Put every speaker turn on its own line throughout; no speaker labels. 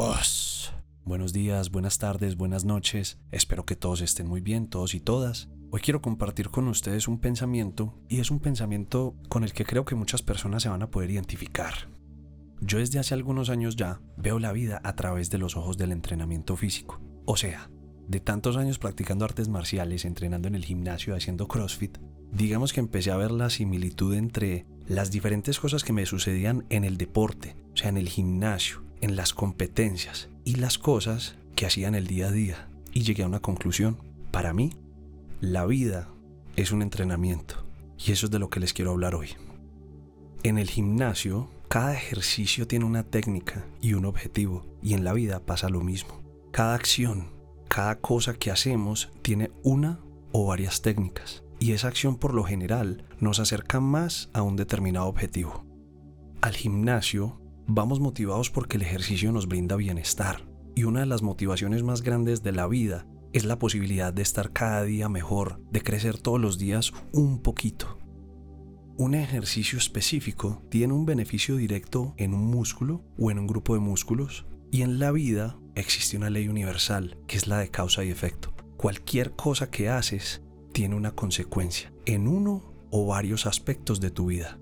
Os. Buenos días, buenas tardes, buenas noches. Espero que todos estén muy bien, todos y todas. Hoy quiero compartir con ustedes un pensamiento y es un pensamiento con el que creo que muchas personas se van a poder identificar. Yo desde hace algunos años ya veo la vida a través de los ojos del entrenamiento físico. O sea, de tantos años practicando artes marciales, entrenando en el gimnasio, haciendo CrossFit, digamos que empecé a ver la similitud entre las diferentes cosas que me sucedían en el deporte, o sea, en el gimnasio, en las competencias y las cosas que hacía en el día a día. Y llegué a una conclusión. Para mí, la vida es un entrenamiento. Y eso es de lo que les quiero hablar hoy. En el gimnasio, cada ejercicio tiene una técnica y un objetivo. Y en la vida pasa lo mismo. Cada acción, cada cosa que hacemos tiene una o varias técnicas. Y esa acción por lo general nos acerca más a un determinado objetivo. Al gimnasio vamos motivados porque el ejercicio nos brinda bienestar. Y una de las motivaciones más grandes de la vida es la posibilidad de estar cada día mejor, de crecer todos los días un poquito. Un ejercicio específico tiene un beneficio directo en un músculo o en un grupo de músculos y en la vida existe una ley universal que es la de causa y efecto. Cualquier cosa que haces tiene una consecuencia en uno o varios aspectos de tu vida.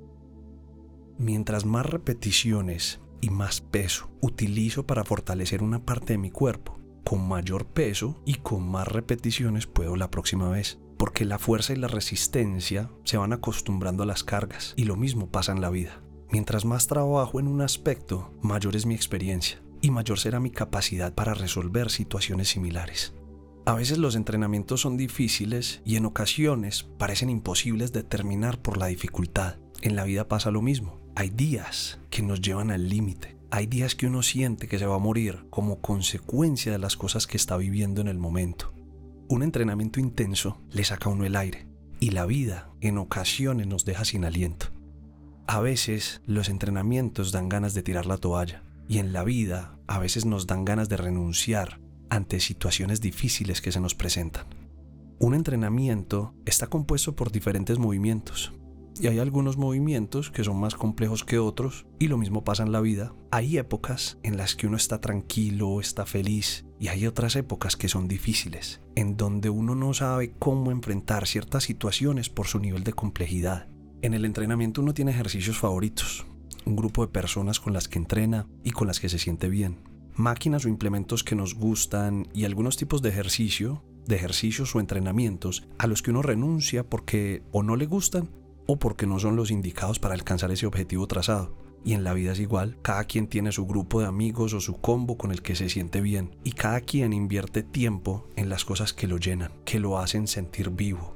Mientras más repeticiones y más peso utilizo para fortalecer una parte de mi cuerpo, con mayor peso y con más repeticiones puedo la próxima vez. Porque la fuerza y la resistencia se van acostumbrando a las cargas y lo mismo pasa en la vida. Mientras más trabajo en un aspecto, mayor es mi experiencia y mayor será mi capacidad para resolver situaciones similares. A veces los entrenamientos son difíciles y en ocasiones parecen imposibles de terminar por la dificultad. En la vida pasa lo mismo. Hay días que nos llevan al límite. Hay días que uno siente que se va a morir como consecuencia de las cosas que está viviendo en el momento. Un entrenamiento intenso le saca a uno el aire y la vida en ocasiones nos deja sin aliento. A veces los entrenamientos dan ganas de tirar la toalla y en la vida a veces nos dan ganas de renunciar ante situaciones difíciles que se nos presentan. Un entrenamiento está compuesto por diferentes movimientos y hay algunos movimientos que son más complejos que otros y lo mismo pasa en la vida. Hay épocas en las que uno está tranquilo, está feliz y hay otras épocas que son difíciles, en donde uno no sabe cómo enfrentar ciertas situaciones por su nivel de complejidad. En el entrenamiento uno tiene ejercicios favoritos, un grupo de personas con las que entrena y con las que se siente bien, máquinas o implementos que nos gustan y algunos tipos de ejercicio, de ejercicios o entrenamientos a los que uno renuncia porque o no le gustan o porque no son los indicados para alcanzar ese objetivo trazado. Y en la vida es igual, cada quien tiene su grupo de amigos o su combo con el que se siente bien, y cada quien invierte tiempo en las cosas que lo llenan, que lo hacen sentir vivo.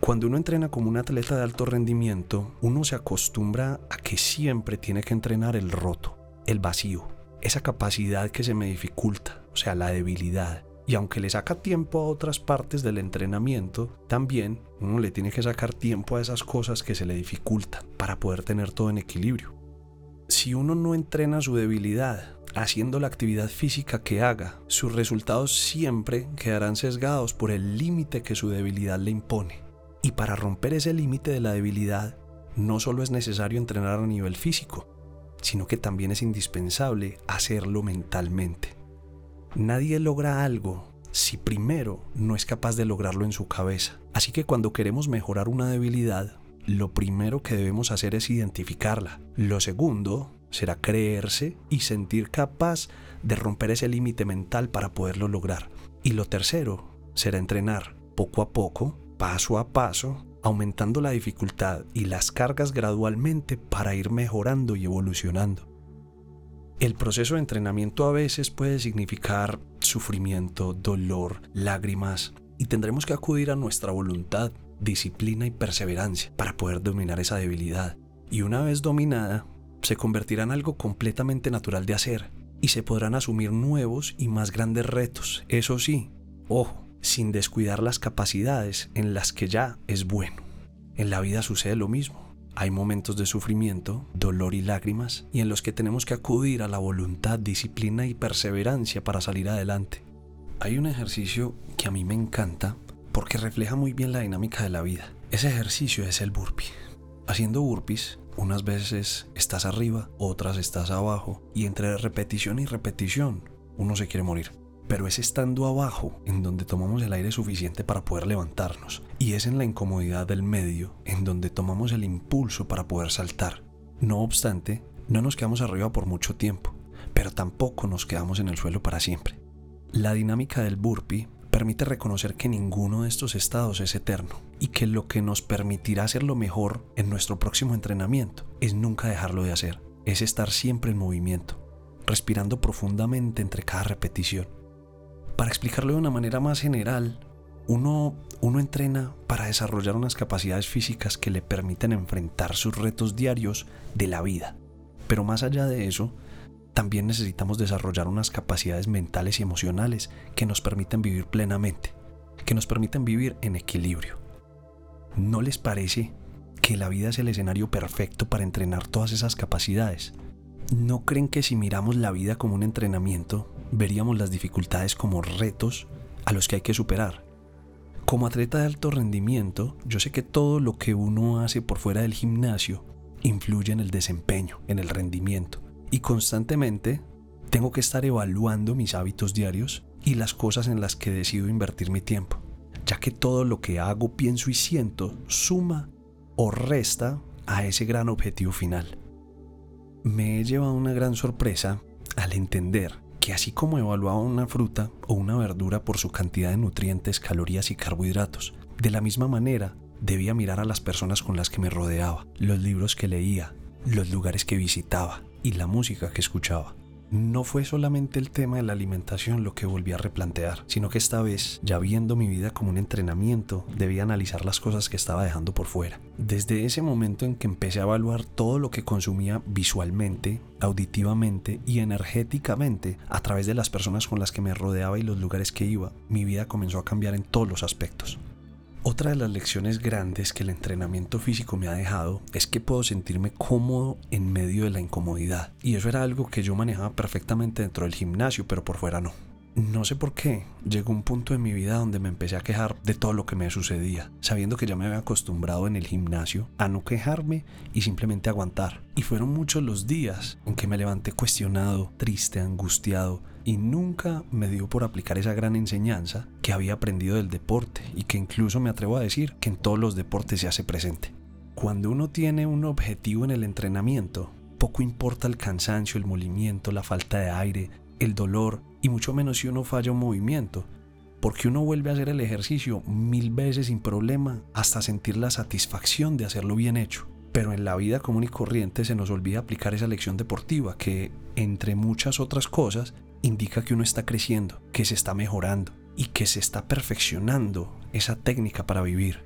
Cuando uno entrena como un atleta de alto rendimiento, uno se acostumbra a que siempre tiene que entrenar el roto, el vacío, esa capacidad que se me dificulta, o sea, la debilidad, y aunque le saca tiempo a otras partes del entrenamiento, también uno le tiene que sacar tiempo a esas cosas que se le dificultan para poder tener todo en equilibrio. Si uno no entrena su debilidad haciendo la actividad física que haga, sus resultados siempre quedarán sesgados por el límite que su debilidad le impone. Y para romper ese límite de la debilidad, no solo es necesario entrenar a nivel físico, sino que también es indispensable hacerlo mentalmente. Nadie logra algo si primero no es capaz de lograrlo en su cabeza. Así que cuando queremos mejorar una debilidad, lo primero que debemos hacer es identificarla. Lo segundo será creerse y sentir capaz de romper ese límite mental para poderlo lograr. Y lo tercero será entrenar poco a poco, paso a paso, aumentando la dificultad y las cargas gradualmente para ir mejorando y evolucionando. El proceso de entrenamiento a veces puede significar sufrimiento, dolor, lágrimas, y tendremos que acudir a nuestra voluntad, disciplina y perseverancia para poder dominar esa debilidad. Y una vez dominada, se convertirá en algo completamente natural de hacer, y se podrán asumir nuevos y más grandes retos, eso sí, ojo, sin descuidar las capacidades en las que ya es bueno. En la vida sucede lo mismo. Hay momentos de sufrimiento, dolor y lágrimas, y en los que tenemos que acudir a la voluntad, disciplina y perseverancia para salir adelante. Hay un ejercicio que a mí me encanta porque refleja muy bien la dinámica de la vida. Ese ejercicio es el burpee. Haciendo burpees, Unas veces estás arriba, otras estás abajo, y entre repetición y repetición uno se quiere morir. Pero es estando abajo en donde tomamos el aire suficiente para poder levantarnos, y es en la incomodidad del medio en donde tomamos el impulso para poder saltar. No obstante, no nos quedamos arriba por mucho tiempo, pero tampoco nos quedamos en el suelo para siempre. La dinámica del burpee permite reconocer que ninguno de estos estados es eterno y que lo que nos permitirá hacerlo mejor en nuestro próximo entrenamiento es nunca dejarlo de hacer, es estar siempre en movimiento, respirando profundamente entre cada repetición. Para explicarlo de una manera más general, uno, uno entrena para desarrollar unas capacidades físicas que le permiten enfrentar sus retos diarios de la vida. Pero más allá de eso, también necesitamos desarrollar unas capacidades mentales y emocionales que nos permiten vivir plenamente, que nos permiten vivir en equilibrio. ¿No les parece que la vida es el escenario perfecto para entrenar todas esas capacidades? ¿No creen que si miramos la vida como un entrenamiento, veríamos las dificultades como retos a los que hay que superar? Como atleta de alto rendimiento, yo sé que todo lo que uno hace por fuera del gimnasio influye en el desempeño, en el rendimiento y constantemente tengo que estar evaluando mis hábitos diarios y las cosas en las que decido invertir mi tiempo, ya que todo lo que hago, pienso y siento suma o resta a ese gran objetivo final. Me he llevado una gran sorpresa al entender que así como evaluaba una fruta o una verdura por su cantidad de nutrientes, calorías y carbohidratos, de la misma manera debía mirar a las personas con las que me rodeaba, los libros que leía, los lugares que visitaba, y la música que escuchaba. No fue solamente el tema de la alimentación lo que volví a replantear, sino que esta vez, ya viendo mi vida como un entrenamiento, debía analizar las cosas que estaba dejando por fuera. Desde ese momento en que empecé a evaluar todo lo que consumía visualmente, auditivamente y energéticamente a través de las personas con las que me rodeaba y los lugares que iba, mi vida comenzó a cambiar en todos los aspectos. Otra de las lecciones grandes que el entrenamiento físico me ha dejado es que puedo sentirme cómodo en medio de la incomodidad. Y eso era algo que yo manejaba perfectamente dentro del gimnasio, pero por fuera no. No sé por qué, llegó un punto en mi vida donde me empecé a quejar de todo lo que me sucedía, sabiendo que ya me había acostumbrado en el gimnasio a no quejarme y simplemente aguantar. Y fueron muchos los días en que me levanté cuestionado, triste, angustiado, y nunca me dio por aplicar esa gran enseñanza que había aprendido del deporte y que incluso me atrevo a decir que en todos los deportes se hace presente. Cuando uno tiene un objetivo en el entrenamiento, poco importa el cansancio, el molimiento, la falta de aire, el dolor y mucho menos si uno falla un movimiento, porque uno vuelve a hacer el ejercicio mil veces sin problema hasta sentir la satisfacción de hacerlo bien hecho. Pero en la vida común y corriente se nos olvida aplicar esa lección deportiva que, entre muchas otras cosas, indica que uno está creciendo, que se está mejorando y que se está perfeccionando esa técnica para vivir.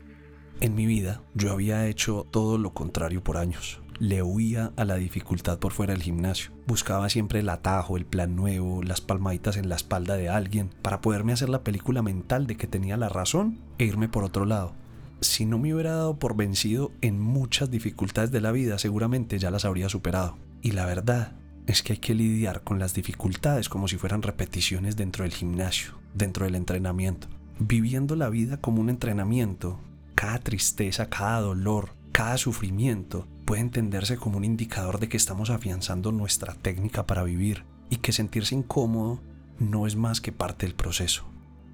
En mi vida yo había hecho todo lo contrario por años le huía a la dificultad por fuera del gimnasio. Buscaba siempre el atajo, el plan nuevo, las palmaditas en la espalda de alguien, para poderme hacer la película mental de que tenía la razón e irme por otro lado. Si no me hubiera dado por vencido en muchas dificultades de la vida, seguramente ya las habría superado. Y la verdad es que hay que lidiar con las dificultades como si fueran repeticiones dentro del gimnasio, dentro del entrenamiento. Viviendo la vida como un entrenamiento, cada tristeza, cada dolor, cada sufrimiento puede entenderse como un indicador de que estamos afianzando nuestra técnica para vivir y que sentirse incómodo no es más que parte del proceso.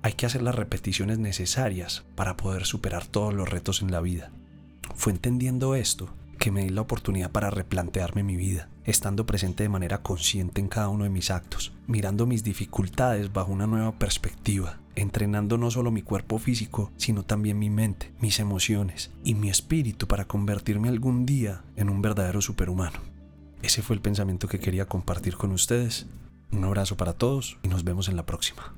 Hay que hacer las repeticiones necesarias para poder superar todos los retos en la vida. Fue entendiendo esto que me di la oportunidad para replantearme mi vida, estando presente de manera consciente en cada uno de mis actos, mirando mis dificultades bajo una nueva perspectiva, entrenando no solo mi cuerpo físico, sino también mi mente, mis emociones y mi espíritu para convertirme algún día en un verdadero superhumano. Ese fue el pensamiento que quería compartir con ustedes. Un abrazo para todos y nos vemos en la próxima.